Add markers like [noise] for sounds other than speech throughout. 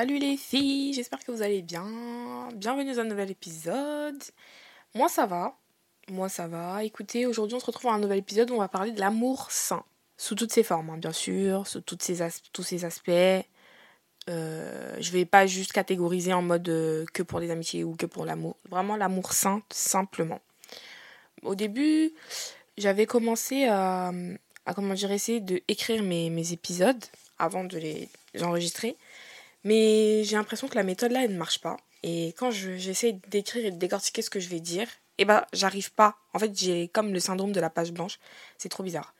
Salut les filles, j'espère que vous allez bien. Bienvenue dans un nouvel épisode. Moi ça va, moi ça va. Écoutez, aujourd'hui on se retrouve dans un nouvel épisode où on va parler de l'amour sain. Sous toutes ses formes, hein, bien sûr, sous toutes ses tous ses aspects. Euh, je vais pas juste catégoriser en mode euh, que pour les amitiés ou que pour l'amour. Vraiment l'amour sain, simplement. Au début, j'avais commencé à, à, comment dire, essayer de écrire mes, mes épisodes avant de les enregistrer. Mais j'ai l'impression que la méthode là, elle ne marche pas. Et quand j'essaie d'écrire et de décortiquer ce que je vais dire, eh ben, j'arrive pas. En fait, j'ai comme le syndrome de la page blanche. C'est trop bizarre.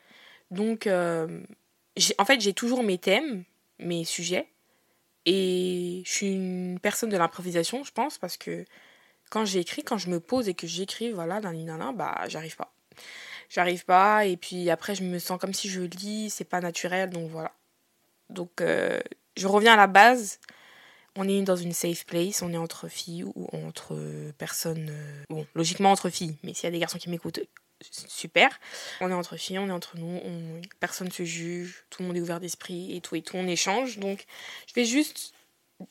Donc, euh, en fait, j'ai toujours mes thèmes, mes sujets. Et je suis une personne de l'improvisation, je pense, parce que quand j'écris, quand je me pose et que j'écris, voilà, d'un nana, bah, j'arrive pas. J'arrive pas, et puis après, je me sens comme si je lis, c'est pas naturel, donc voilà. Donc, euh, je reviens à la base. On est dans une safe place, on est entre filles ou entre personnes. Euh, bon, logiquement entre filles, mais s'il y a des garçons qui m'écoutent, super. On est entre filles, on est entre nous, on, personne se juge, tout le monde est ouvert d'esprit et tout et tout, on échange. Donc, je vais juste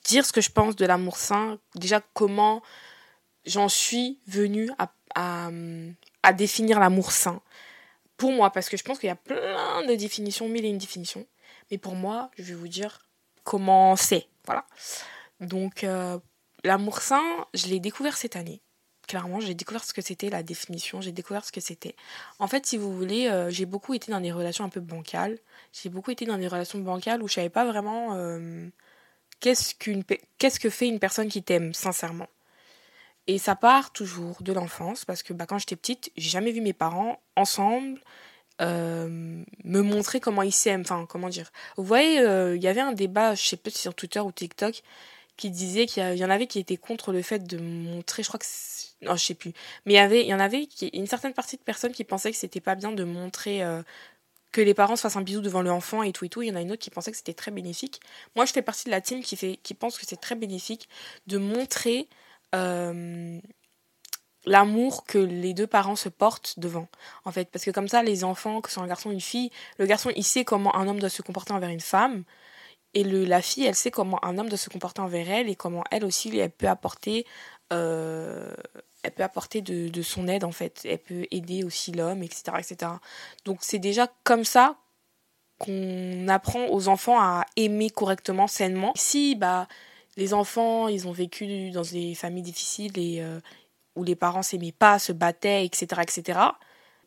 dire ce que je pense de l'amour sain. Déjà, comment j'en suis venue à, à, à définir l'amour sain. Pour moi, parce que je pense qu'il y a plein de définitions, mille et une définitions. Mais pour moi, je vais vous dire comment c'est. Voilà. Donc, euh, l'amour sain, je l'ai découvert cette année. Clairement, j'ai découvert ce que c'était, la définition, j'ai découvert ce que c'était. En fait, si vous voulez, euh, j'ai beaucoup été dans des relations un peu bancales. J'ai beaucoup été dans des relations bancales où je savais pas vraiment euh, qu'est-ce, que fait une personne qui t'aime, sincèrement. Et ça part toujours de l'enfance, parce que bah, quand j'étais petite, j'ai jamais vu mes parents ensemble euh, me montrer comment ils s'aiment. Enfin, comment dire. Vous voyez, euh, il y avait un débat, je sais pas si sur Twitter ou TikTok, qui disait qu'il y, en avait qui étaient contre le fait de montrer, je crois que. Non, je sais plus. Mais il y, avait, il y en avait une certaine partie de personnes qui pensaient que c'était pas bien de montrer. Euh, que les parents se fassent un bisou devant l'enfant et tout et tout. Il y en a une autre qui pensait que c'était très bénéfique. Moi, je fais partie de la team qui, fait, qui pense que c'est très bénéfique de montrer l'amour que les deux parents se portent devant en fait. Parce que comme ça les enfants que ce soit un garçon ou une fille le garçon il sait comment un homme doit se comporter envers une femme et le, la fille elle sait comment un homme doit se comporter envers elle et comment elle aussi elle peut apporter euh, elle peut apporter de, de, son aide en fait. Elle peut aider aussi l'homme etc etc donc c'est déjà comme ça qu'on apprend aux enfants à aimer correctement sainement. Si bah les enfants ils ont vécu dans des familles difficiles et euh, où les parents s'aimaient pas, se battaient, etc., etc.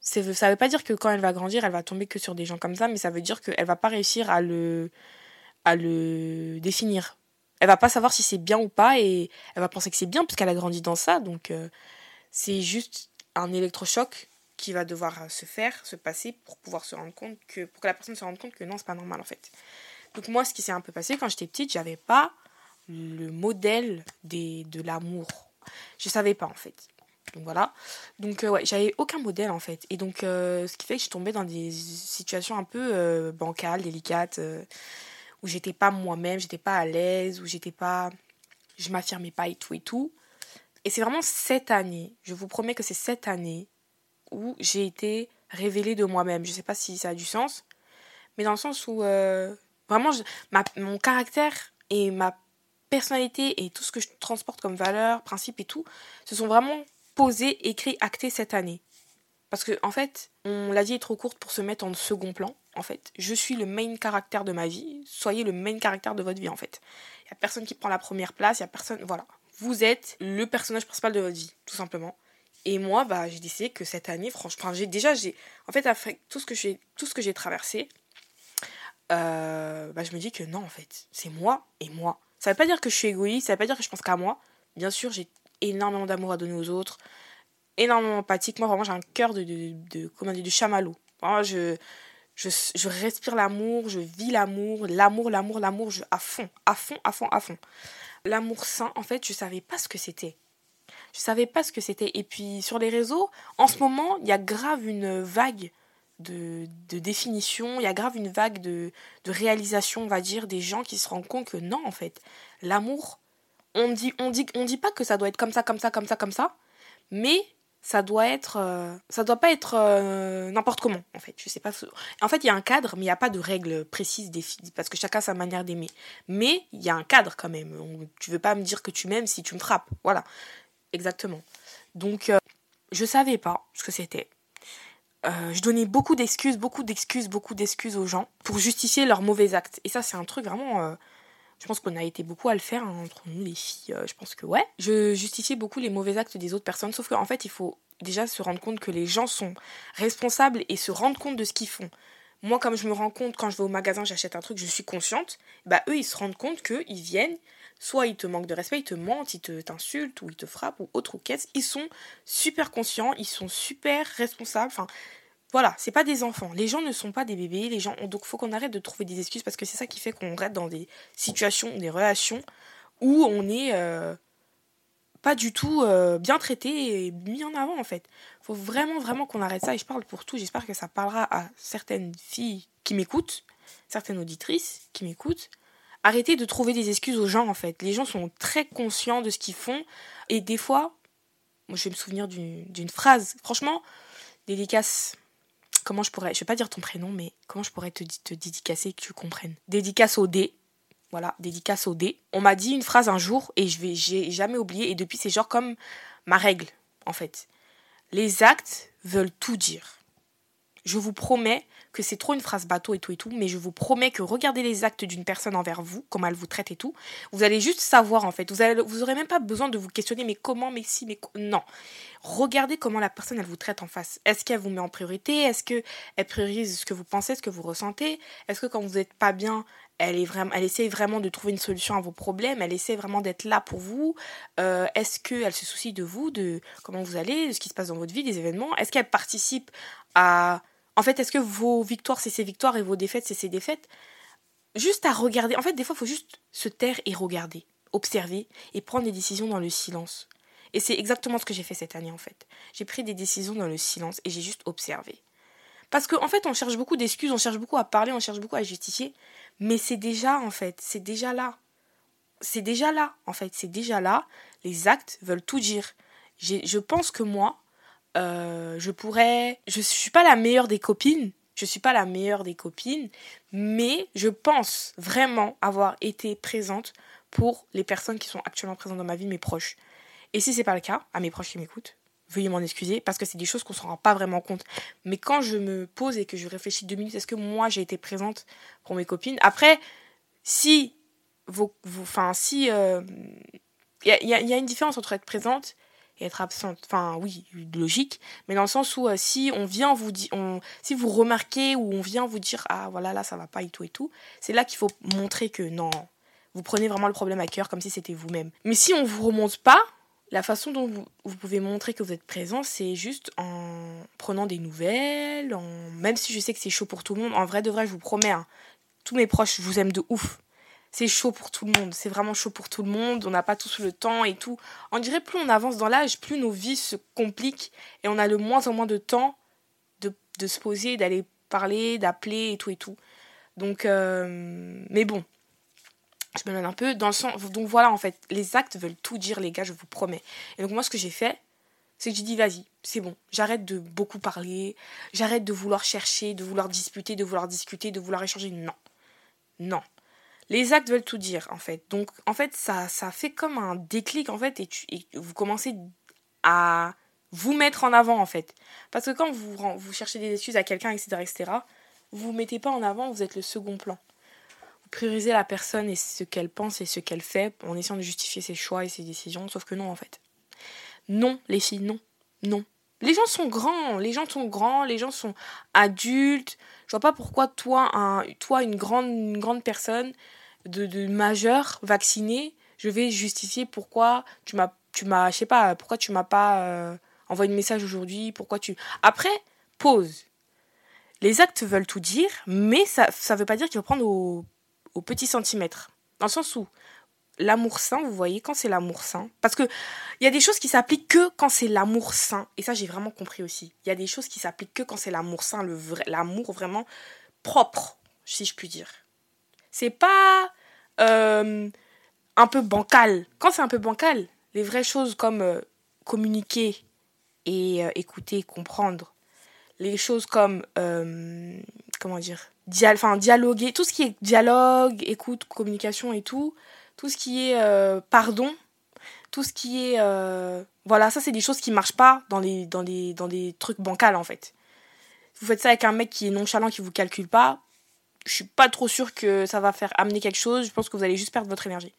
Ça veut pas dire que quand elle va grandir, elle va tomber que sur des gens comme ça, mais ça veut dire qu'elle va pas réussir à le, définir. Elle va pas savoir si c'est bien ou pas et elle va penser que c'est bien parce qu'elle a grandi dans ça. Donc euh, c'est juste un électrochoc qui va devoir se faire, se passer pour pouvoir se rendre compte que pour que la personne se rende compte que non, c'est pas normal en fait. Donc moi ce qui s'est un peu passé quand j'étais petite, j'avais pas le modèle de l'amour je savais pas en fait. Donc voilà. Donc euh, ouais, j'avais aucun modèle en fait. Et donc euh, ce qui fait que je tombais dans des situations un peu euh, bancales, délicates, où j'étais pas moi-même, j'étais pas à l'aise, où j'étais pas. Je m'affirmais pas et tout et tout. Et c'est vraiment cette année, je vous promets que c'est cette année où j'ai été révélée de moi-même. Je sais pas si ça a du sens, mais dans le sens où vraiment mon caractère et ma personnalité et tout ce que je transporte comme valeur, principe et tout, se sont vraiment posés, écrits, actés cette année. Parce que, en fait, on l'a dit est trop courte pour se mettre en second plan. En fait, je suis le main caractère de ma vie. Soyez le main caractère de votre vie, en fait. Il n'y a personne qui prend la première place, il n'y a personne. Voilà. Vous êtes le personnage principal de votre vie, tout simplement. Et moi, bah, j'ai décidé que cette année, franchement, j'ai déjà, j'ai, en fait, après tout ce que j'ai, tout ce que j'ai traversé, euh, bah, je me dis que non, en fait, c'est moi et moi. Ça veut pas dire que je suis égoïste, ça veut pas dire que je pense qu'à moi. Bien sûr, j'ai énormément d'amour à donner aux autres, énormément empathique. Moi, vraiment, j'ai un cœur de, de, de, comment dire, de chamallow. je, je, je respire l'amour, je vis l'amour, l'amour, l'amour, l'amour, à fond, à fond, à fond, à fond. L'amour sain, en fait, je savais pas ce que c'était. Je savais pas ce que c'était. Et puis, sur les réseaux, en ce moment, il y a grave une vague de, définition, il y a grave une vague de, réalisation, on va dire, des gens qui se rendent compte que non, en fait, l'amour, on dit, on dit, on dit pas que ça doit être comme ça, comme ça, comme ça, comme ça, mais ça doit être euh, ça doit pas être euh, n'importe comment en fait. Je sais pas en fait il y a un cadre mais il n'y a pas de règles précises définies parce que chacun a sa manière d'aimer. Mais il y a un cadre quand même. Tu veux pas me dire que tu m'aimes si tu me frappes. Voilà. Exactement. Donc euh, je savais pas ce que c'était je donnais beaucoup d'excuses beaucoup d'excuses beaucoup d'excuses aux gens pour justifier leurs mauvais actes et ça c'est un truc vraiment je pense qu'on a été beaucoup à le faire hein, entre nous, les filles. Euh, je pense que ouais. Je justifiais beaucoup les mauvais actes des autres personnes, sauf qu'en fait, il faut déjà se rendre compte que les gens sont responsables et se rendre compte de ce qu'ils font. Moi, comme je me rends compte quand je vais au magasin, j'achète un truc, je suis consciente, bah eux, ils se rendent compte qu'ils viennent, soit ils te manquent de respect, ils te mentent, ils te t'insultent, ou ils te frappent, ou autre ou qu'est-ce. Ils sont super conscients, ils sont super responsables. Enfin, voilà, c'est pas des enfants. Les gens ne sont pas des bébés. Les gens, donc faut qu'on arrête de trouver des excuses parce que c'est ça qui fait qu'on reste dans des situations, des relations où on est euh, pas du tout euh, bien traité et mis en avant en fait. Faut vraiment vraiment qu'on arrête ça et je parle pour tout. J'espère que ça parlera à certaines filles qui m'écoutent, certaines auditrices qui m'écoutent. Arrêtez de trouver des excuses aux gens en fait. Les gens sont très conscients de ce qu'ils font et des fois, moi je vais me souvenir d'une phrase. Franchement, dédicace comment je pourrais, je vais pas dire ton prénom, mais comment je pourrais te, te dédicacer que tu comprennes? Dédicace au D. Voilà, dédicace au D. On m'a dit une phrase un jour et je vais, j'ai jamais oublié et depuis c'est genre comme ma règle en fait. Les actes veulent tout dire. Je vous promets que c'est trop une phrase bateau et tout et tout, mais je vous promets que regardez les actes d'une personne envers vous, comment elle vous traite et tout, vous allez juste savoir en fait. Vous, allez, vous aurez même pas besoin de vous questionner, mais comment, mais si, mais non. Regardez comment la personne elle vous traite en face. Est-ce qu'elle vous met en priorité? Est-ce qu'elle priorise ce que vous pensez, ce que vous ressentez? Est-ce que quand vous n'êtes pas bien, elle, est vraiment, elle essaie vraiment de trouver une solution à vos problèmes, elle essaie vraiment d'être là pour vous? Euh, est-ce qu'elle se soucie de vous, de comment vous allez, de ce qui se passe dans votre vie, des événements? Est-ce qu'elle participe à en fait, est-ce que vos victoires, c'est ses victoires et vos défaites, c'est ses défaites? Juste à regarder. En fait, des fois, il faut juste se taire et regarder, observer et prendre des décisions dans le silence. Et c'est exactement ce que j'ai fait cette année, en fait. J'ai pris des décisions dans le silence et j'ai juste observé. Parce qu'en en fait, on cherche beaucoup d'excuses, on cherche beaucoup à parler, on cherche beaucoup à justifier. Mais c'est déjà, en fait, c'est déjà là. C'est déjà là, en fait, c'est déjà là. Les actes veulent tout dire. Je pense que moi, euh, je pourrais. Je suis pas la meilleure des copines. Je suis pas la meilleure des copines, mais je pense vraiment avoir été présente pour les personnes qui sont actuellement présentes dans ma vie, mes proches. Et si c'est pas le cas, à mes proches qui m'écoutent, veuillez m'en excuser parce que c'est des choses qu'on se rend pas vraiment compte. Mais quand je me pose et que je réfléchis deux minutes, est-ce que moi j'ai été présente pour mes copines? Après, si vos, enfin si il euh, a, y, a, une différence entre être présente être absente. Enfin, oui, logique, mais dans le sens où euh, si on vient vous dire, si vous remarquez ou on vient vous dire ah voilà là ça va pas et tout et tout, c'est là qu'il faut montrer que non, vous prenez vraiment le problème à cœur comme si c'était vous-même. Mais si on vous remonte pas, la façon dont vous, pouvez montrer que vous êtes présent, c'est juste en prenant des nouvelles, en... même si je sais que c'est chaud pour tout le monde, en vrai de vrai, je vous promets, hein, tous mes proches, vous aime de ouf c'est chaud pour tout le monde. C'est vraiment chaud pour tout le monde. On n'a pas tous le temps et tout. On dirait plus on avance dans l'âge, plus nos vies se compliquent et on a le moins en moins de temps de, de se poser, d'aller parler, d'appeler et tout et tout. Donc, euh, mais bon, je me donne un peu dans le sens. Donc voilà, en fait, les actes veulent tout dire, les gars, je vous promets. Et donc moi, ce que j'ai fait, c'est que j'ai dit, vas-y, c'est bon, j'arrête de beaucoup parler, j'arrête de vouloir chercher, de vouloir disputer, de vouloir discuter, de vouloir échanger. Non. Non les actes veulent tout dire en fait. Donc en fait ça, ça fait comme un déclic en fait et, vous commencez à vous mettre en avant en fait. Parce que quand vous, vous cherchez des excuses à quelqu'un, etc., etc., vous vous mettez pas en avant, vous êtes le second plan. Vous priorisez la personne et ce qu'elle pense et ce qu'elle fait en essayant de justifier ses choix et ses décisions, sauf que non en fait. Non, les filles, non. Non. Les gens sont grands, les gens sont grands, les gens sont adultes. Je vois pas pourquoi toi, un, toi une, grande, une grande personne, de, de majeur vacciné, je vais justifier pourquoi tu m'as, tu m'as, je sais pas, pourquoi tu m'as pas euh, envoyé un message aujourd'hui, pourquoi tu. Après, pause. Les actes veulent tout dire, mais ça ne veut pas dire qu'il faut prendre au, au petit centimètre. Dans le sens où l'amour sain, vous voyez, quand c'est l'amour sain, parce que il y a des choses qui s'appliquent que quand c'est l'amour sain, et ça j'ai vraiment compris aussi. Il y a des choses qui s'appliquent que quand c'est l'amour sain, le vrai, l'amour vraiment propre, si je puis dire c'est pas euh, un peu bancal. Quand c'est un peu bancal, les vraies choses comme euh, communiquer et euh, écouter, comprendre les choses comme, comment dire, enfin, dialoguer, tout ce qui est dialogue, écoute, communication et tout, tout ce qui est pardon, tout ce qui est... voilà, ça c'est des choses qui marchent pas dans les, dans, les, dans des trucs bancals en fait. Vous faites ça avec un mec qui est nonchalant, qui vous calcule pas, je suis pas trop sûre que ça va faire amener quelque chose, je pense que vous allez juste perdre votre énergie.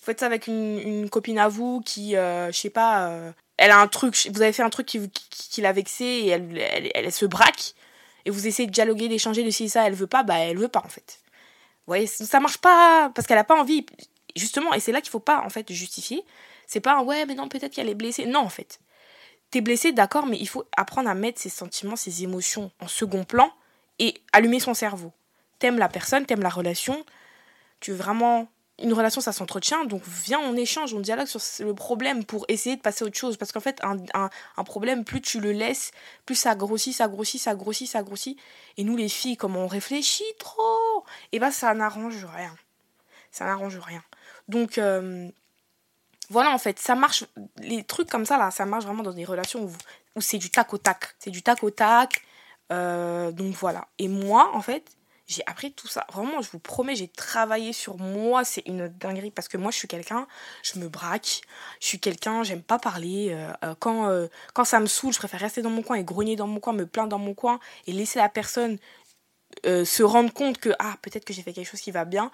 Vous faites ça avec une, copine à vous qui, je sais pas, elle a un truc, vous avez fait un truc qui, qui, l'a vexée et elle, elle, elle, se braque. Et vous essayez de dialoguer, d'échanger, de si ça, elle veut pas, bah elle veut pas en fait. Vous voyez, ça marche pas parce qu'elle a pas envie. Justement, et c'est là qu'il faut pas en fait justifier. C'est pas un ouais, mais non, peut-être qu'elle est blessée. Non, en fait. T'es blessé, d'accord, mais il faut apprendre à mettre ses sentiments, ses émotions en second plan et allumer son cerveau. T'aimes la personne, t'aimes la relation, tu veux vraiment une relation, ça s'entretient, donc viens, on échange, on dialogue sur le problème pour essayer de passer à autre chose. Parce qu'en fait, un, un, problème, plus tu le laisses, plus ça grossit, ça grossit, ça grossit, ça grossit. Et nous, les filles, comme on réfléchit trop, et eh ben ça n'arrange rien. Ça n'arrange rien. Donc, euh, voilà, en fait, ça marche, les trucs comme ça, là, ça marche vraiment dans des relations où, où c'est du tac au tac. C'est du tac au tac. Euh, donc voilà. Et moi, en fait, j'ai appris tout ça. Vraiment, je vous promets, j'ai travaillé sur moi. C'est une dinguerie parce que moi, je suis quelqu'un, je me braque. Je suis quelqu'un, j'aime pas parler. Euh, euh, quand, euh, quand ça me saoule, je préfère rester dans mon coin et grogner dans mon coin, me plaindre dans mon coin et laisser la personne se rendre compte que, ah, peut-être que j'ai fait quelque chose qui va bien.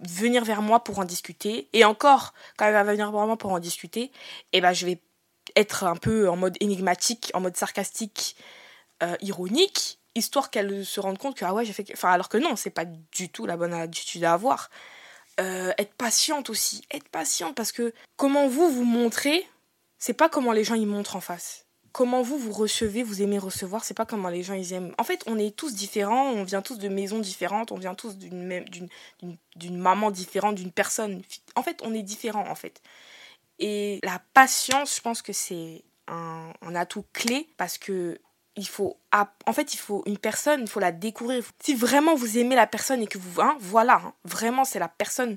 Venir vers moi pour en discuter. Et encore, quand elle va venir vers moi pour en discuter, eh ben, je vais être un peu en mode énigmatique, en mode sarcastique, ironique histoire qu'elle se rende compte que ah ouais j'ai fait enfin alors que non c'est pas du tout la bonne attitude à avoir. Euh, être patiente aussi être patiente parce que comment vous vous montrez c'est pas comment les gens y montrent en face. Comment vous vous recevez vous aimez recevoir c'est pas comment les gens ils aiment. En fait on est tous différents on vient tous de maisons différentes on vient tous d'une même d'une d'une maman différente d'une personne en fait on est différents en fait. Et la patience je pense que c'est un, un atout clé parce que il faut en fait il faut une personne il faut la découvrir si vraiment vous aimez la personne et que vous hein, voilà hein, vraiment c'est la personne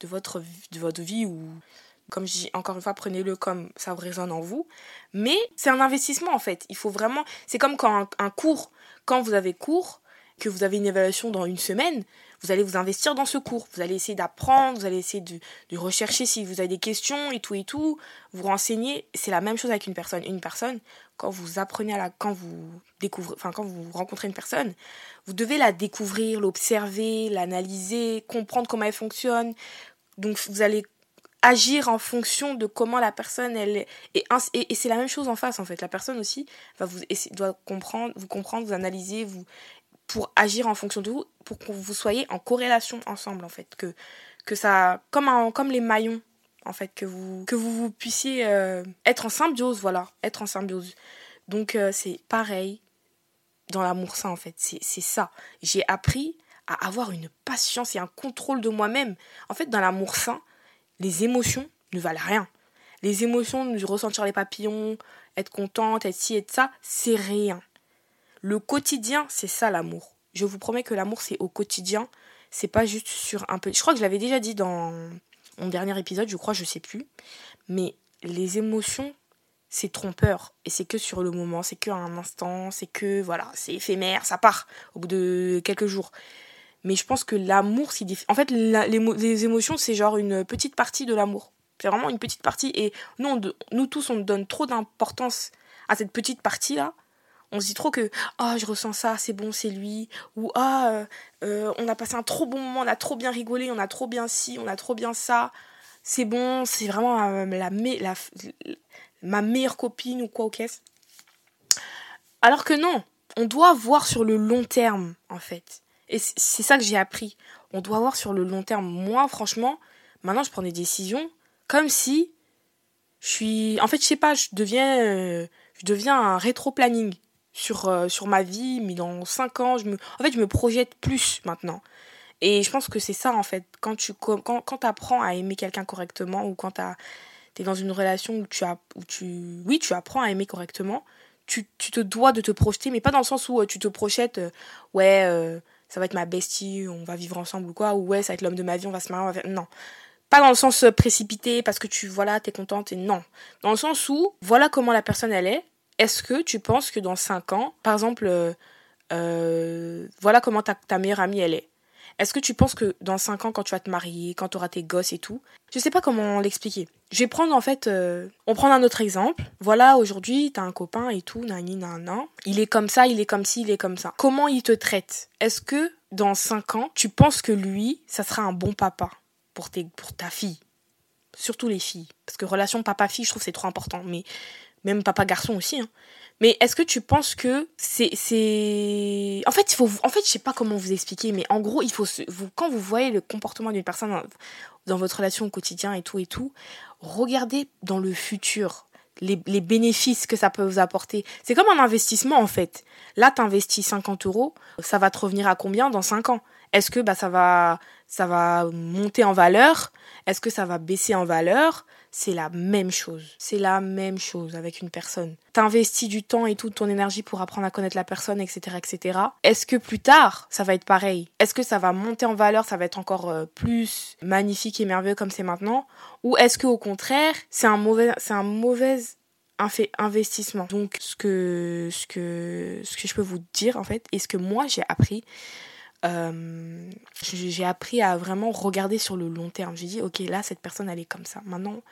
de votre de votre vie ou comme je dis encore une fois prenez-le comme ça résonne en vous mais c'est un investissement en fait il faut vraiment c'est comme quand un cours quand vous avez cours que vous avez une évaluation dans une semaine vous allez vous investir dans ce cours. Vous allez essayer d'apprendre, vous allez essayer de, de, rechercher si vous avez des questions et tout et tout, vous renseigner. C'est la même chose avec une personne. Une personne, quand vous apprenez quand vous découvrez, enfin quand vous rencontrez une personne, vous devez la découvrir, l'observer, l'analyser, comprendre comment elle fonctionne. Donc vous allez agir en fonction de comment la personne elle et, et, c'est la même chose en face en fait. La personne aussi va vous doit comprendre vous comprendre vous analyser vous pour agir en fonction de vous, pour que vous soyez en corrélation ensemble en fait, que, que ça, comme, comme les maillons en fait, que vous, que vous, vous puissiez euh, être en symbiose, voilà, être en symbiose. Donc euh, c'est pareil dans l'amour sain en fait, c'est ça. J'ai appris à avoir une patience et un contrôle de moi-même. En fait, dans l'amour sain, les émotions ne valent rien. Les émotions, de ressentir les papillons, être contente, être ci, être ça, c'est rien. Le quotidien, c'est ça l'amour. Je vous promets que l'amour, c'est au quotidien. C'est pas juste sur un peu. Je crois que je l'avais déjà dit dans mon dernier épisode, je crois, je sais plus. Mais les émotions, c'est trompeur. Et c'est que sur le moment, c'est que un instant, c'est que, voilà, c'est éphémère, ça part au bout de quelques jours. Mais je pense que l'amour, c'est En fait, les, émotions, c'est genre une petite partie de l'amour. C'est vraiment une petite partie. Et nous, nous tous, on donne trop d'importance à cette petite partie-là on se dit trop que ah je ressens ça c'est bon c'est lui ou ah euh, euh, on a passé un trop bon moment on a trop bien rigolé on a trop bien ci on a trop bien ça. C'est bon c'est vraiment euh, la, ma meilleure copine ou quoi au caisse alors que non on doit voir sur le long terme en fait. Et c'est ça que j'ai appris. On doit voir sur le long terme. Moi franchement maintenant je prends des décisions comme si je suis en fait je sais pas je deviens je deviens un rétro planning sur, euh, sur ma vie, mais dans 5 ans, je me, en fait, je me projette plus maintenant. Et je pense que c'est ça, en fait. Quand tu quand, quand apprends à aimer quelqu'un correctement, ou quand tu es dans une relation où tu, as, où tu, oui, tu apprends à aimer correctement, tu, tu, te dois de te projeter, mais pas dans le sens où euh, tu te projettes, euh, ouais, ça va être ma bestie, on va vivre ensemble ou quoi, ou ouais, ça va être l'homme de ma vie, on va se marier, Non. Pas dans le sens précipité, parce que tu, voilà, t'es contente, et non. Dans le sens où, voilà comment la personne elle est, est-ce que tu penses que dans 5 ans, par exemple, euh, euh, voilà comment ta, meilleure amie elle est. Est-ce que tu penses que dans 5 ans, quand tu vas te marier, quand tu auras tes gosses et tout, je sais pas comment l'expliquer. Je vais prendre en fait, euh, on prend un autre exemple. Voilà, aujourd'hui, t'as un copain et tout, nani, nan, Il est comme ça, il est comme ci, il est comme ça. Comment il te traite? Est-ce que dans 5 ans, tu penses que lui, ça sera un bon papa pour ta fille? Surtout les filles. Parce que relation papa-fille, je trouve c'est trop important. Mais même papa-garçon aussi. Hein. Mais est-ce que tu penses que c'est c'est en fait il faut en fait je sais pas comment vous expliquer mais en gros il faut vous quand vous voyez le comportement d'une personne dans, dans, votre relation au quotidien et tout et tout regardez dans le futur les, les bénéfices que ça peut vous apporter c'est comme un investissement en fait là tu investis 50 euros ça va te revenir à combien dans 5 ans? Est-ce que bah ça va ça va monter en valeur? Est-ce que ça va baisser en valeur? C'est la même chose. C'est la même chose avec une personne. T'investis du temps et toute ton énergie pour apprendre à connaître la personne, etc., etc. Est-ce que plus tard, ça va être pareil? Est-ce que ça va monter en valeur, ça va être encore euh, plus magnifique et merveilleux comme c'est maintenant? Ou est-ce que au contraire, c'est un mauvais, c'est un mauvais investissement? Donc, ce que, ce que, ce que je peux vous dire, en fait, et ce que moi j'ai appris, euh, j'ai appris à vraiment regarder sur le long terme. J'ai dit, ok, là, cette personne, elle est comme ça. Maintenant,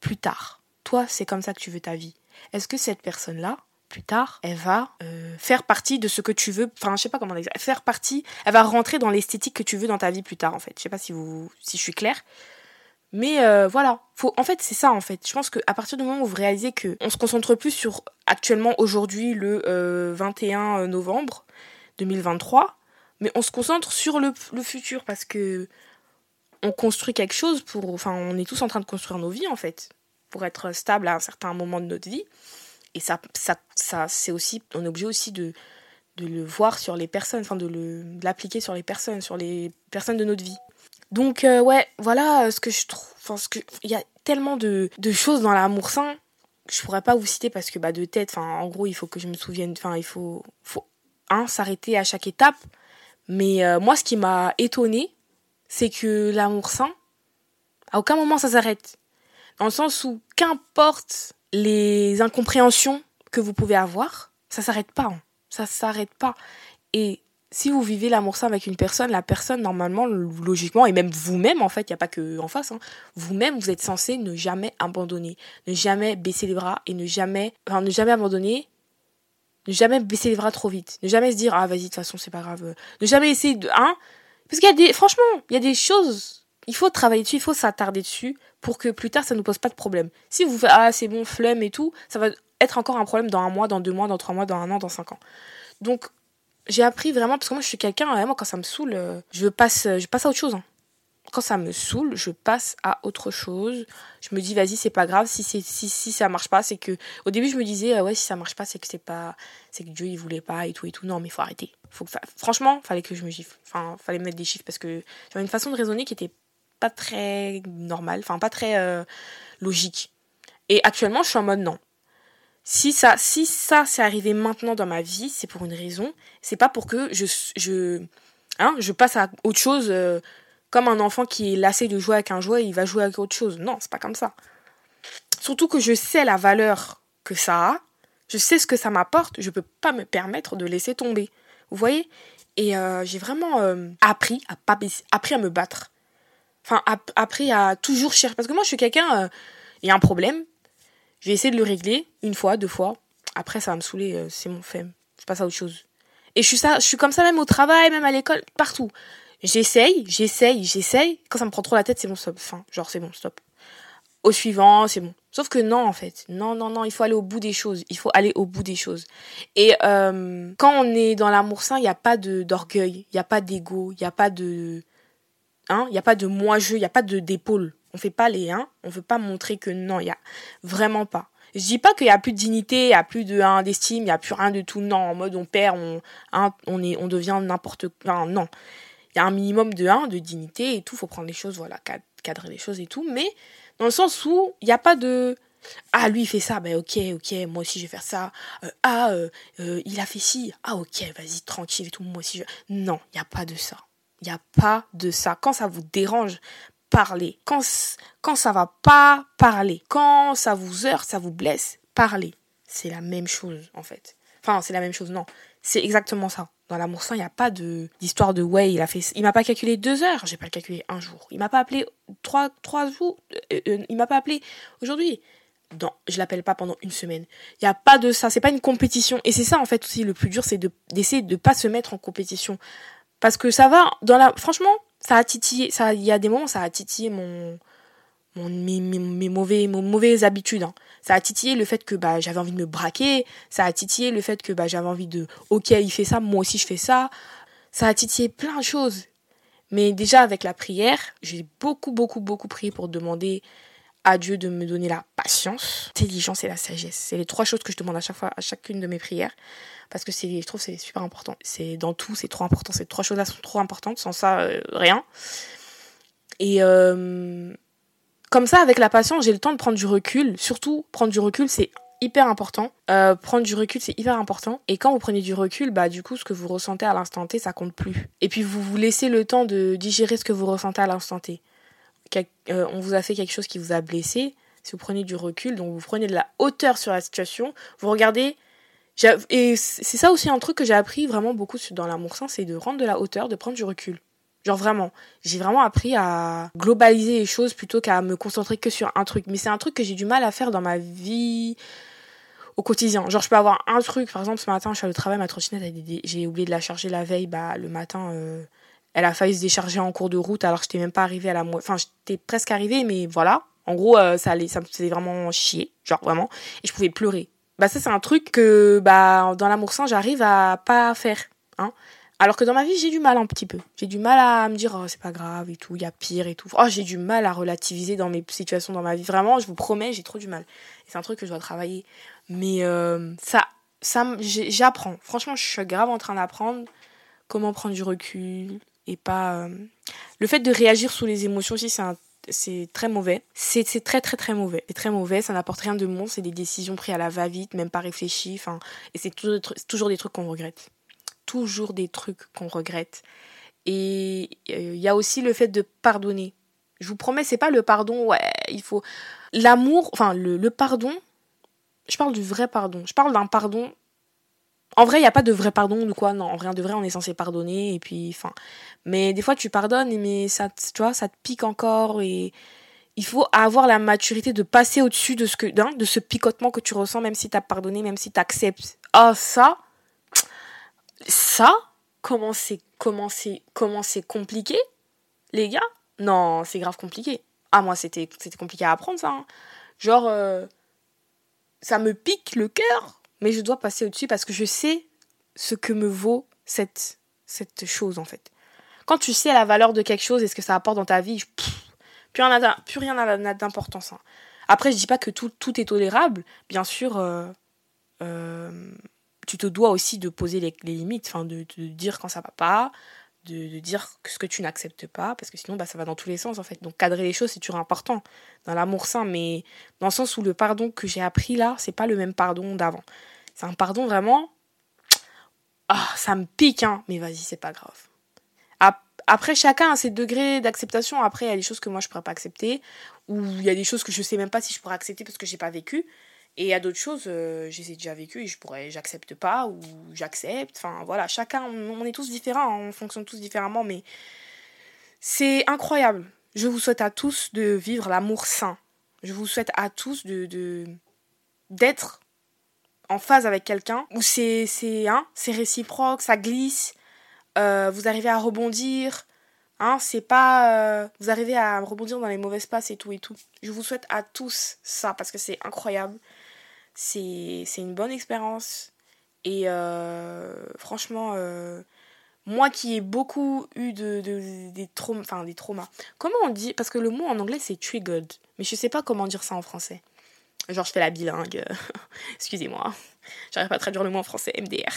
plus tard, toi, c'est comme ça que tu veux ta vie. Est-ce que cette personne-là, plus tard, elle va euh, faire partie de ce que tu veux, enfin, je sais pas comment dire, faire partie, elle va rentrer dans l'esthétique que tu veux dans ta vie plus tard, en fait. Je sais pas si, vous, si je suis claire. Mais euh, voilà, faut, en fait, c'est ça, en fait. Je pense qu'à partir du moment où vous réalisez que on se concentre plus sur actuellement, aujourd'hui, le 21 novembre 2023, mais on se concentre sur le, futur parce que on construit quelque chose pour. Enfin, on est tous en train de construire nos vies en fait, pour être stable à un certain moment de notre vie. Et ça, ça, ça c'est aussi. On est obligé aussi de, de le voir sur les personnes, enfin de l'appliquer sur les personnes, sur les personnes de notre vie. Donc, euh, ouais, voilà ce que je trouve. Enfin, ce que. Il y a tellement de, de choses dans l'amour sain je pourrais pas vous citer parce que bah de tête enfin en gros il faut que je me souvienne enfin il faut faut un s'arrêter à chaque étape mais euh, moi, ce qui m'a étonné, c'est que l'amour sain, à aucun moment ça s'arrête. Dans le sens où, qu'importe les incompréhensions que vous pouvez avoir, ça s'arrête pas. Hein. Ça s'arrête pas. Et si vous vivez l'amour sain avec une personne, la personne, normalement, logiquement, et même vous-même, en fait, il n'y a pas que en face, hein, vous-même, vous êtes censé ne jamais abandonner, ne jamais baisser les bras et ne jamais, enfin, ne jamais abandonner ne jamais baisser les bras trop vite. Ne jamais se dire, ah, vas-y, de toute façon, c'est pas grave. Ne jamais essayer de, hein? Parce qu'il y a des, franchement, il y a des choses, il faut travailler dessus, il faut s'attarder dessus pour que plus tard, ça ne pose pas de problème. Si vous faites, ah, c'est bon, flemme et tout, ça va être encore un problème dans un mois, dans deux mois, dans trois mois, dans un an, dans cinq ans. Donc, j'ai appris vraiment, parce que moi, je suis quelqu'un, vraiment, quand ça me saoule, euh, je passe, je passe à autre chose. Hein quand ça me saoule, je passe à autre chose. Je me dis, vas-y, c'est pas grave. Si, si, ça marche pas, c'est que. Au début, je me disais, ah ouais, si ça marche pas, c'est que c'est pas. C'est que Dieu, il voulait pas et tout et tout. Non, mais faut arrêter. Faut, franchement, fallait que je me gifle. Enfin, fallait mettre des chiffres parce que j'avais une façon de raisonner qui était pas très normale. Enfin, pas très euh, logique. Et actuellement, je suis en mode non. Si ça, si ça, c'est arrivé maintenant dans ma vie, c'est pour une raison. C'est pas pour que je. je hein, je passe à autre chose. Euh, comme un enfant qui est lassé de jouer avec un jouet, il va jouer avec autre chose. Non, c'est pas comme ça. Surtout que je sais la valeur que ça a, je sais ce que ça m'apporte, je peux pas me permettre de laisser tomber. Vous voyez? Et euh, j'ai vraiment euh, appris à pas appris à me battre. Enfin, appris à toujours chercher. Parce que moi, je suis quelqu'un, euh, il y a un problème, je vais essayer de le régler une fois, deux fois. Après, ça va me saouler, c'est mon femme. Je passe à autre chose. Et je je suis comme ça même au travail, même à l'école, partout. J'essaye, j'essaye, j'essaye. Quand ça me prend trop la tête, c'est bon, stop. Enfin, genre, c'est bon, stop. Au suivant, c'est bon. Sauf que non, en fait. Non, non, non, il faut aller au bout des choses. Il faut aller au bout des choses. Et euh, quand on est dans l'amour sain, il n'y a pas d'orgueil, il n'y a pas d'ego, il n'y a pas de... Hein, il n'y a pas de moi-je, il n'y a pas d'épaule. On fait pas les hein, on veut pas montrer que non, il y a vraiment pas. Je dis pas qu'il y a plus de dignité, il y a plus de hein, d'estime, il y a plus rien de tout. Non, en mode on perd, on hein, on est, on devient n'importe quoi. non, il y a un minimum de 1, de dignité et tout, faut prendre les choses, voilà, cadrer les choses et tout, mais dans le sens où il n'y a pas de ah lui il fait ça ben ok ok moi aussi je vais faire ça. Euh, ah euh, euh, il a fait ci. Ah ok vas-y tranquille et tout moi aussi je non il n'y a pas de ça. Il n'y a pas de ça. Quand ça vous dérange parlez. Quand quand ça va pas parlez. Quand ça vous heurte ça vous blesse parlez. C'est la même chose en fait. Enfin, c'est la même chose, non. C'est exactement ça. Dans l'amour sain, il n'y a pas de d'histoire de ouais, il a fait il m'a pas calculé deux heures, j'ai pas le calculé un jour. Il m'a pas appelé trois, trois jours, euh, euh, il m'a pas appelé aujourd'hui. Non, je l'appelle pas pendant une semaine. Il n'y a pas de ça, c'est pas une compétition. Et c'est ça en fait aussi le plus dur, c'est d'essayer de, de pas se mettre en compétition. Parce que ça va, dans la, franchement, ça a titillé, ça, il y a des moments, ça a titillé mon, mon mes, mes, mauvais, mauvaises habitudes. Hein. Ça a titillé le fait que bah, j'avais envie de me braquer. Ça a titillé le fait que bah, j'avais envie de, ok, il fait ça, moi aussi je fais ça. Ça a titillé plein de choses. Mais déjà avec la prière, j'ai beaucoup, beaucoup, beaucoup prié pour demander à Dieu de me donner la patience, l'intelligence et la sagesse. C'est les trois choses que je demande à chaque fois, à chacune de mes prières parce que je trouve c'est super important. C'est dans tout, c'est trop important. Ces trois choses-là sont trop importantes. Sans ça, euh, rien. Et euh, comme ça, avec la patience, j'ai le temps de prendre du recul. Surtout, prendre du recul, c'est hyper important. Euh, prendre du recul, c'est hyper important. Et quand vous prenez du recul, bah du coup, ce que vous ressentez à l'instant T, ça compte plus. Et puis vous vous laissez le temps de digérer ce que vous ressentez à l'instant T. on vous a fait quelque chose qui vous a blessé. Si vous prenez du recul, donc vous prenez de la hauteur sur la situation, vous regardez et c'est ça aussi un truc que j'ai appris vraiment beaucoup dans l'amour sain, c'est de rendre de la hauteur, de prendre du recul. Genre vraiment, j'ai vraiment appris à globaliser les choses plutôt qu'à me concentrer que sur un truc. Mais c'est un truc que j'ai du mal à faire dans ma vie au quotidien. Genre je peux avoir un truc, par exemple ce matin je suis allée au travail, ma trottinette j'ai oublié de la charger la veille, bah le matin euh, elle a failli se décharger en cours de route alors que j'étais même pas arrivée à la moitié. Enfin j'étais presque arrivée mais voilà. En gros euh, ça allait, ça me faisait vraiment chier, genre vraiment. Et je pouvais pleurer bah ça c'est un truc que bah dans l'amour sain j'arrive à pas faire hein alors que dans ma vie j'ai du mal un petit peu. J'ai du mal à me dire oh, c'est pas grave et tout il y a pire et tout. Oh j'ai du mal à relativiser dans mes situations dans ma vie. Vraiment je vous promets j'ai trop du mal. C'est un truc que je dois travailler. Mais euh, ça ça j'apprends. Franchement je suis grave en train d'apprendre comment prendre du recul et pas euh, le fait de réagir sous les émotions aussi c'est très mauvais. C'est très très très mauvais. C'est très mauvais, ça n'apporte rien de bon, c'est des décisions prises à la va-vite, même pas réfléchies, et c'est toujours, des trucs qu'on regrette. Toujours des trucs qu'on regrette. Et euh, il y a aussi le fait de pardonner. Je vous promets, c'est pas le pardon, ouais, il faut. L'amour, enfin, le, pardon, je parle du vrai pardon. Je parle d'un pardon en vrai, il n'y a pas de vrai pardon ou quoi. Non, en rien de vrai, on est censé pardonner. Et puis, enfin. Mais des fois, tu pardonnes, mais ça, tu vois, ça te pique encore. Et il faut avoir la maturité de passer au-dessus de ce que, de ce picotement que tu ressens, même si tu as pardonné, même si tu acceptes. Ah, ça, ça, comment c'est, comment c'est, comment c'est compliqué, les gars? Non, c'est grave compliqué. Ah, moi, c'était, c'était compliqué à apprendre, ça. Hein. Genre, euh, ça me pique le cœur mais je dois passer au-dessus parce que je sais ce que me vaut cette, cette chose en fait. Quand tu sais la valeur de quelque chose et ce que ça apporte dans ta vie, plus rien n'a, d'importance. Hein. Après, je dis pas que tout, tout est tolérable. Bien sûr, euh, euh, tu te dois aussi de poser les, limites, enfin de, dire quand ça va pas, de, dire ce que tu n'acceptes pas, parce que sinon bah, ça va dans tous les sens en fait. Donc cadrer les choses, c'est toujours important dans l'amour sain, mais dans le sens où le pardon que j'ai appris là, c'est pas le même pardon d'avant. C'est un pardon vraiment. Ah, ça me pique, hein, mais vas-y, c'est pas grave. Après, chacun a ses degrés d'acceptation. Après, il y a des choses que moi je pourrais pas accepter, ou il y a des choses que je sais même pas si je pourrais accepter parce que j'ai pas vécu. Et il y a d'autres choses, euh, j'ai déjà vécu et je pourrais, j'accepte pas ou j'accepte. Enfin voilà, chacun, on, est tous différents, hein, on fonctionne tous différemment, mais c'est incroyable. Je vous souhaite à tous de vivre l'amour sain. Je vous souhaite à tous de d'être en phase avec quelqu'un où c'est c'est hein, c'est réciproque, ça glisse, euh, vous arrivez à rebondir. Hein, c'est pas euh, vous arrivez à rebondir dans les mauvais passes et tout et tout. Je vous souhaite à tous ça parce que c'est incroyable c'est une bonne expérience. Et euh, franchement, euh, moi qui ai beaucoup eu de, des, traumas, enfin des traumas. Comment on dit Parce que le mot en anglais c'est triggered, mais je sais pas comment dire ça en français. Genre je fais la bilingue, [laughs] excusez-moi. J'arrive pas à traduire le mot en français, MDR.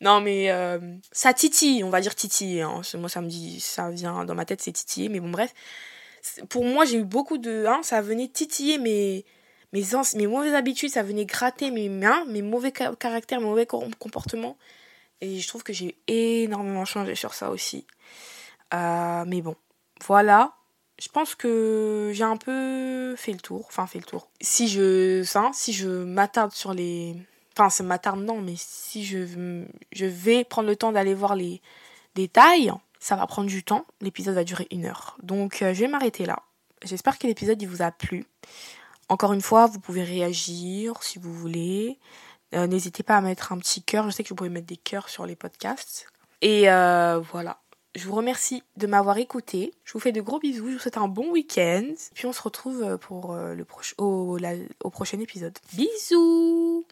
Non mais euh, ça titille, on va dire titiller. Hein. Moi ça me dit, ça vient dans ma tête c'est titiller, mais bon bref. Pour moi j'ai eu beaucoup de... Hein, ça venait titiller mais mes, mes mauvaises habitudes, ça venait gratter mes mains, mes mauvais caractères, mes mauvais comportements. Et je trouve que j'ai énormément changé sur ça aussi. Euh, mais bon, voilà. je pense que j'ai un peu fait le tour. Enfin, fait le tour. Si je, ça, si je m'attarde sur les. Enfin, c'est m'attarde, non, mais si je, je vais prendre le temps d'aller voir les détails, ça va prendre du temps. L'épisode va durer une heure. Donc, euh, je vais m'arrêter là. J'espère que l'épisode il vous a plu. Encore une fois, vous pouvez réagir si vous voulez. Euh, n'hésitez pas à mettre un petit cœur. Je sais que vous pouvez mettre des cœurs sur les podcasts. Et euh, voilà. Je vous remercie de m'avoir écouté. Je vous fais de gros bisous. Je vous souhaite un bon week-end. Puis on se retrouve pour le au prochain épisode. Bisous